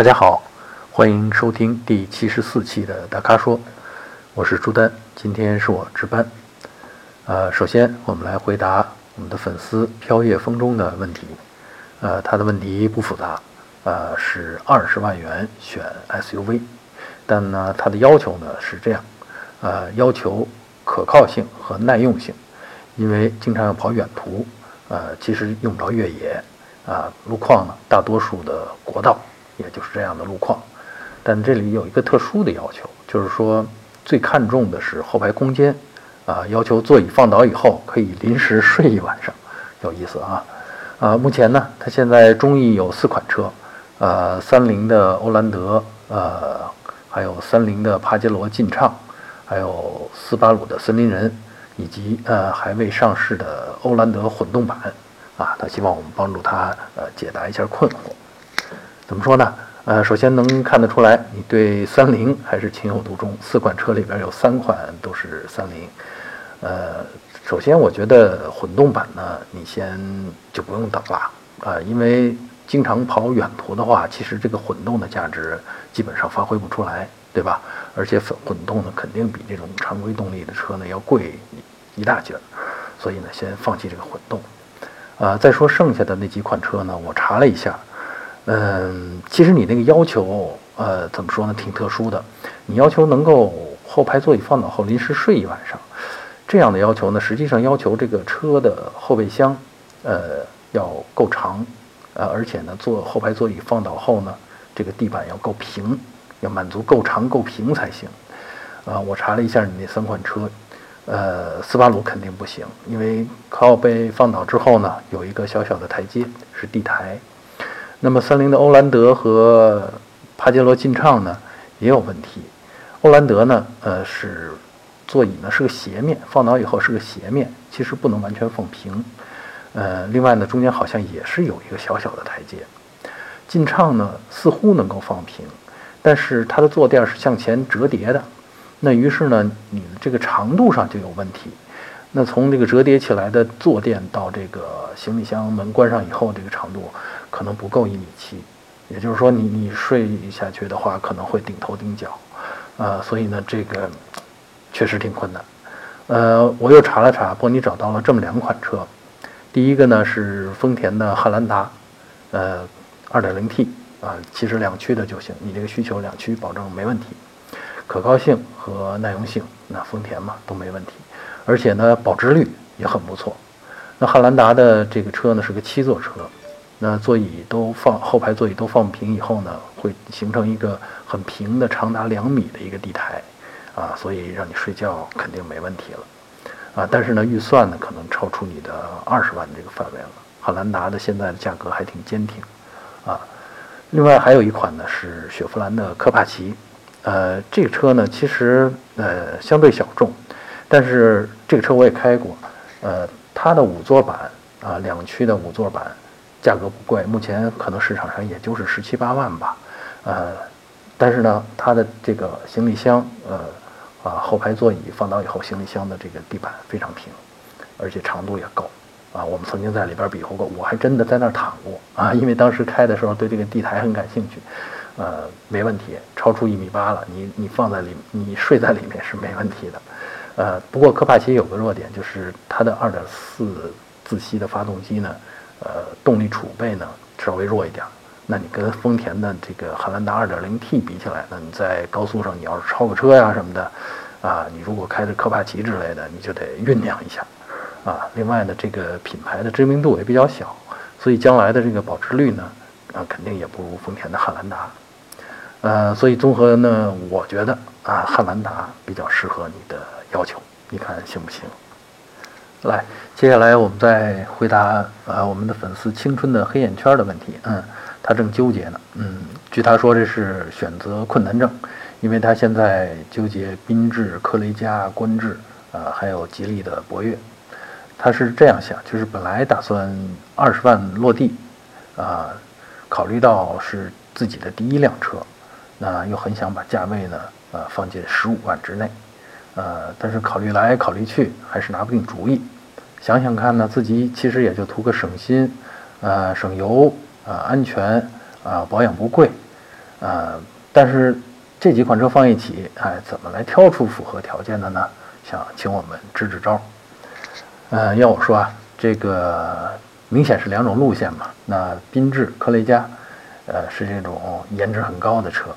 大家好，欢迎收听第七十四期的大咖说，我是朱丹，今天是我值班。呃，首先我们来回答我们的粉丝飘叶风中的问题。呃，他的问题不复杂，呃，是二十万元选 SUV，但呢，他的要求呢是这样，呃，要求可靠性和耐用性，因为经常要跑远途，呃，其实用不着越野，啊，路况呢大多数的国道。也就是这样的路况，但这里有一个特殊的要求，就是说最看重的是后排空间，啊，要求座椅放倒以后可以临时睡一晚上，有意思啊，啊，目前呢，它现在中意有四款车，呃，三菱的欧蓝德，呃，还有三菱的帕杰罗劲畅，还有斯巴鲁的森林人，以及呃还未上市的欧蓝德混动版，啊，他希望我们帮助他呃解答一下困惑。怎么说呢？呃，首先能看得出来，你对三菱还是情有独钟。四款车里边有三款都是三菱。呃，首先我觉得混动版呢，你先就不用等了啊，因为经常跑远途的话，其实这个混动的价值基本上发挥不出来，对吧？而且混混动呢，肯定比这种常规动力的车呢要贵一大截儿，所以呢，先放弃这个混动。啊，再说剩下的那几款车呢，我查了一下。嗯，其实你那个要求，呃，怎么说呢，挺特殊的。你要求能够后排座椅放倒后临时睡一晚上，这样的要求呢，实际上要求这个车的后备箱，呃，要够长，呃，而且呢，坐后排座椅放倒后呢，这个地板要够平，要满足够长够平才行。啊，我查了一下你那三款车，呃，斯巴鲁肯定不行，因为靠背放倒之后呢，有一个小小的台阶是地台。那么三菱的欧蓝德和帕杰罗劲畅呢也有问题。欧蓝德呢，呃，是座椅呢是个斜面，放倒以后是个斜面，其实不能完全放平。呃，另外呢，中间好像也是有一个小小的台阶。劲畅呢似乎能够放平，但是它的坐垫是向前折叠的，那于是呢，你的这个长度上就有问题。那从这个折叠起来的坐垫到这个行李箱门关上以后，这个长度。可能不够一米七，也就是说，你你睡下去的话，可能会顶头顶脚，呃，所以呢，这个确实挺困难。呃，我又查了查，波尼找到了这么两款车，第一个呢是丰田的汉兰达，呃，2.0T 啊，其实两驱的就行，你这个需求两驱保证没问题，可靠性和耐用性，那丰田嘛都没问题，而且呢保值率也很不错。那汉兰达的这个车呢是个七座车。那座椅都放后排座椅都放平以后呢，会形成一个很平的长达两米的一个地台，啊，所以让你睡觉肯定没问题了，啊，但是呢，预算呢可能超出你的二十万这个范围了。汉兰达的现在的价格还挺坚挺，啊，另外还有一款呢是雪佛兰的科帕奇，呃，这个车呢其实呃相对小众，但是这个车我也开过，呃，它的五座版啊两驱的五座版。价格不贵，目前可能市场上也就是十七八万吧，呃，但是呢，它的这个行李箱，呃，啊，后排座椅放倒以后，行李箱的这个地板非常平，而且长度也够，啊，我们曾经在里边比划过，我还真的在那儿躺过，啊，因为当时开的时候对这个地台很感兴趣，呃，没问题，超出一米八了，你你放在里，你睡在里面是没问题的，呃，不过科帕奇有个弱点，就是它的二点四自吸的发动机呢。呃，动力储备呢稍微弱一点，那你跟丰田的这个汉兰达 2.0T 比起来，那你在高速上你要是超个车呀什么的，啊，你如果开着科帕奇之类的，你就得酝酿一下，啊，另外呢，这个品牌的知名度也比较小，所以将来的这个保值率呢，啊，肯定也不如丰田的汉兰达，呃，所以综合呢，我觉得啊，汉兰达比较适合你的要求，你看行不行？来，接下来我们再回答啊我们的粉丝青春的黑眼圈的问题。嗯，他正纠结呢。嗯，据他说这是选择困难症，因为他现在纠结缤智、科雷嘉、观致啊，还有吉利的博越。他是这样想，就是本来打算二十万落地，啊，考虑到是自己的第一辆车，那又很想把价位呢，呃，放进十五万之内。呃，但是考虑来考虑去，还是拿不定主意。想想看呢，自己其实也就图个省心，呃，省油，啊，安全，啊，保养不贵，呃，但是这几款车放一起，哎，怎么来挑出符合条件的呢？想请我们支支招。呃，要我说啊，这个明显是两种路线嘛。那缤智、科雷嘉，呃，是这种颜值很高的车，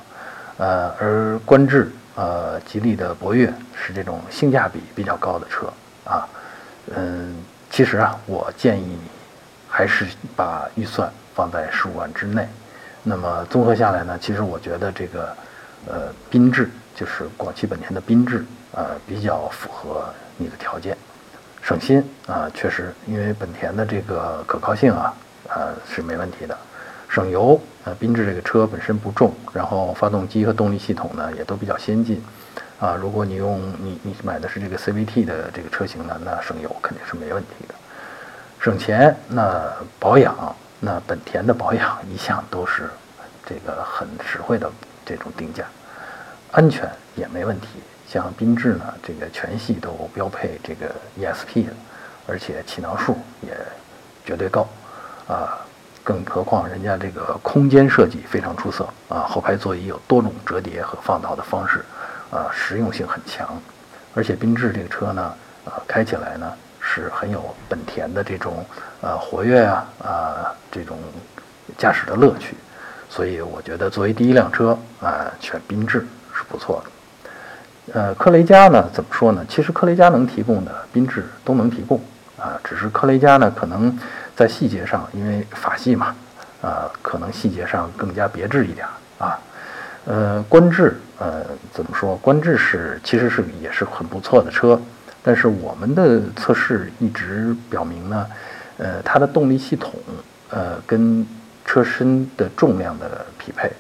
呃，而观致、呃，吉利的博越是这种性价比比较高的车啊。嗯，其实啊，我建议你还是把预算放在十五万之内。那么综合下来呢，其实我觉得这个，呃，缤智就是广汽本田的缤智，呃，比较符合你的条件，省心啊，确实，因为本田的这个可靠性啊，呃，是没问题的，省油，呃，缤智这个车本身不重，然后发动机和动力系统呢也都比较先进，啊，如果你用你你买的是这个 CVT 的这个车型呢，那省油肯定是没问题的，省钱，那保养。那本田的保养一向都是这个很实惠的这种定价，安全也没问题。像缤智呢，这个全系都标配这个 ESP 的，而且气囊数也绝对高啊。更何况人家这个空间设计非常出色啊，后排座椅有多种折叠和放倒的方式啊，实用性很强。而且缤智这个车呢，啊，开起来呢。是很有本田的这种呃活跃啊啊这种驾驶的乐趣，所以我觉得作为第一辆车啊选缤智是不错的。呃，科雷嘉呢怎么说呢？其实科雷嘉能提供的缤智都能提供啊，只是科雷嘉呢可能在细节上，因为法系嘛啊，可能细节上更加别致一点啊。呃，观致呃怎么说？观致是其实是也是很不错的车。但是我们的测试一直表明呢，呃，它的动力系统，呃，跟车身的重量的匹配，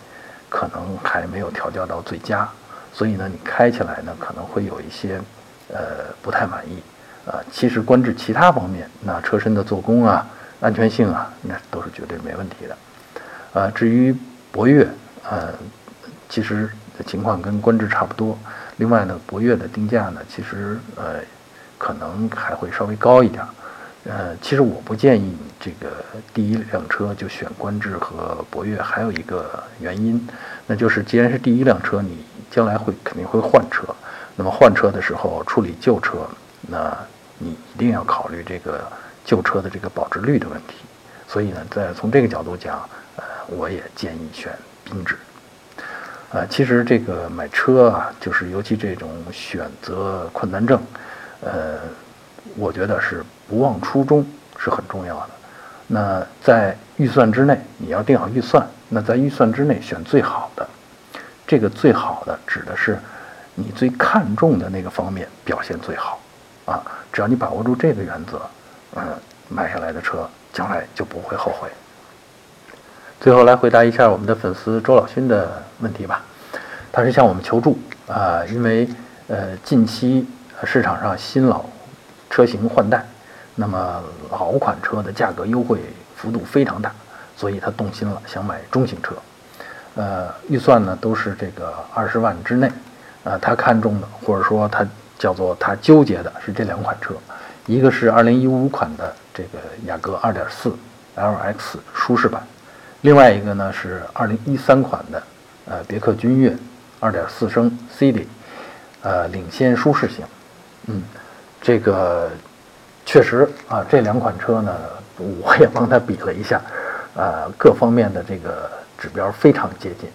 可能还没有调教到最佳，所以呢，你开起来呢可能会有一些，呃，不太满意，啊，其实观致其他方面，那车身的做工啊、安全性啊，那都是绝对没问题的，呃，至于博越，呃，其实情况跟观致差不多。另外呢，博越的定价呢，其实呃，可能还会稍微高一点。呃，其实我不建议你这个第一辆车就选观致和博越，还有一个原因，那就是既然是第一辆车，你将来会肯定会换车，那么换车的时候处理旧车，那你一定要考虑这个旧车的这个保值率的问题。所以呢，在从这个角度讲，呃，我也建议选缤智。啊，其实这个买车啊，就是尤其这种选择困难症，呃，我觉得是不忘初衷是很重要的。那在预算之内，你要定好预算。那在预算之内选最好的，这个最好的指的是你最看重的那个方面表现最好啊。只要你把握住这个原则，嗯，买下来的车将来就不会后悔。最后来回答一下我们的粉丝周老勋的问题吧，他是向我们求助啊，因为呃近期市场上新老车型换代，那么老款车的价格优惠幅度非常大，所以他动心了，想买中型车，呃预算呢都是这个二十万之内，呃他看中的或者说他叫做他纠结的是这两款车，一个是二零一五款的这个雅阁二点四 LX 舒适版。另外一个呢是二零一三款的，呃，别克君越二点四升 C D，呃，领先舒适型，嗯，这个确实啊，这两款车呢，我也帮他比了一下，呃，各方面的这个指标非常接近，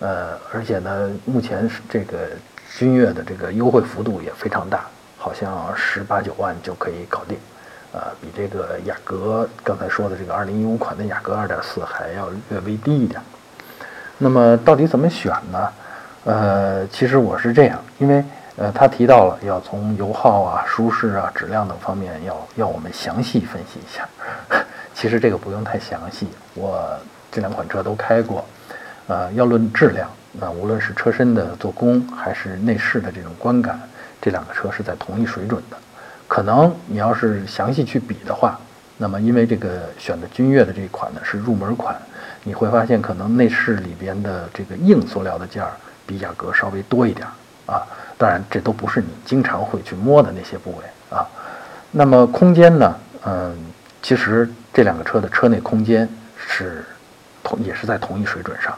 呃，而且呢，目前是这个君越的这个优惠幅度也非常大，好像十八九万就可以搞定。呃，比这个雅阁刚才说的这个2015款的雅阁2.4还要略微低一点。那么到底怎么选呢？呃，其实我是这样，因为呃，他提到了要从油耗啊、舒适啊、质量等方面要要我们详细分析一下。其实这个不用太详细，我这两款车都开过。呃，要论质量，那无论是车身的做工还是内饰的这种观感，这两个车是在同一水准的。可能你要是详细去比的话，那么因为这个选的君越的这一款呢是入门款，你会发现可能内饰里边的这个硬塑料的件儿比雅阁稍微多一点啊。当然这都不是你经常会去摸的那些部位啊。那么空间呢，嗯，其实这两个车的车内空间是同也是在同一水准上，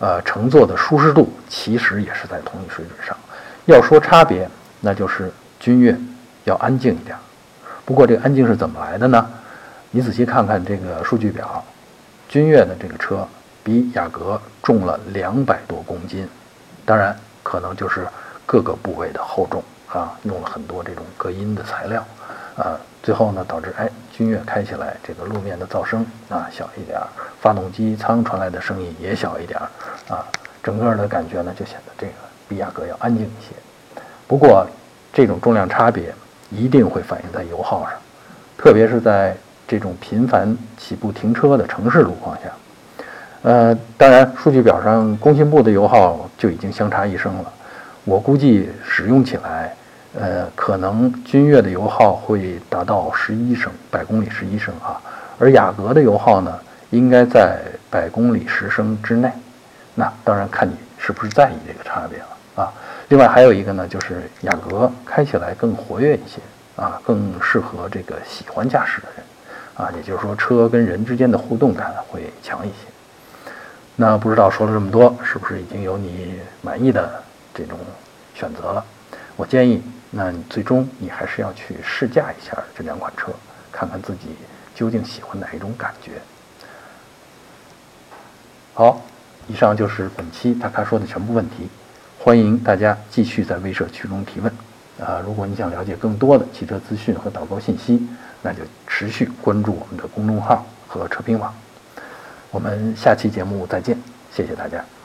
呃，乘坐的舒适度其实也是在同一水准上。要说差别，那就是君越要安静一点。不过这个安静是怎么来的呢？你仔细看看这个数据表，君越的这个车比雅阁重了两百多公斤，当然可能就是各个部位的厚重啊，用了很多这种隔音的材料，啊，最后呢导致哎君越开起来这个路面的噪声啊小一点儿，发动机舱传来的声音也小一点儿，啊，整个的感觉呢就显得这个比雅阁要安静一些。不过这种重量差别一定会反映在油耗上，特别是在。这种频繁起步停车的城市路况下，呃，当然数据表上工信部的油耗就已经相差一升了。我估计使用起来，呃，可能君越的油耗会达到十一升百公里十一升啊，而雅阁的油耗呢，应该在百公里十升之内。那当然看你是不是在意这个差别了啊。另外还有一个呢，就是雅阁开起来更活跃一些啊，更适合这个喜欢驾驶的人。啊，也就是说，车跟人之间的互动感会强一些。那不知道说了这么多，是不是已经有你满意的这种选择了？我建议，那你最终你还是要去试驾一下这两款车，看看自己究竟喜欢哪一种感觉。好，以上就是本期大咖说的全部问题。欢迎大家继续在微社区中提问。啊，如果你想了解更多的汽车资讯和导购信息，那就持续关注我们的公众号和车评网。我们下期节目再见，谢谢大家。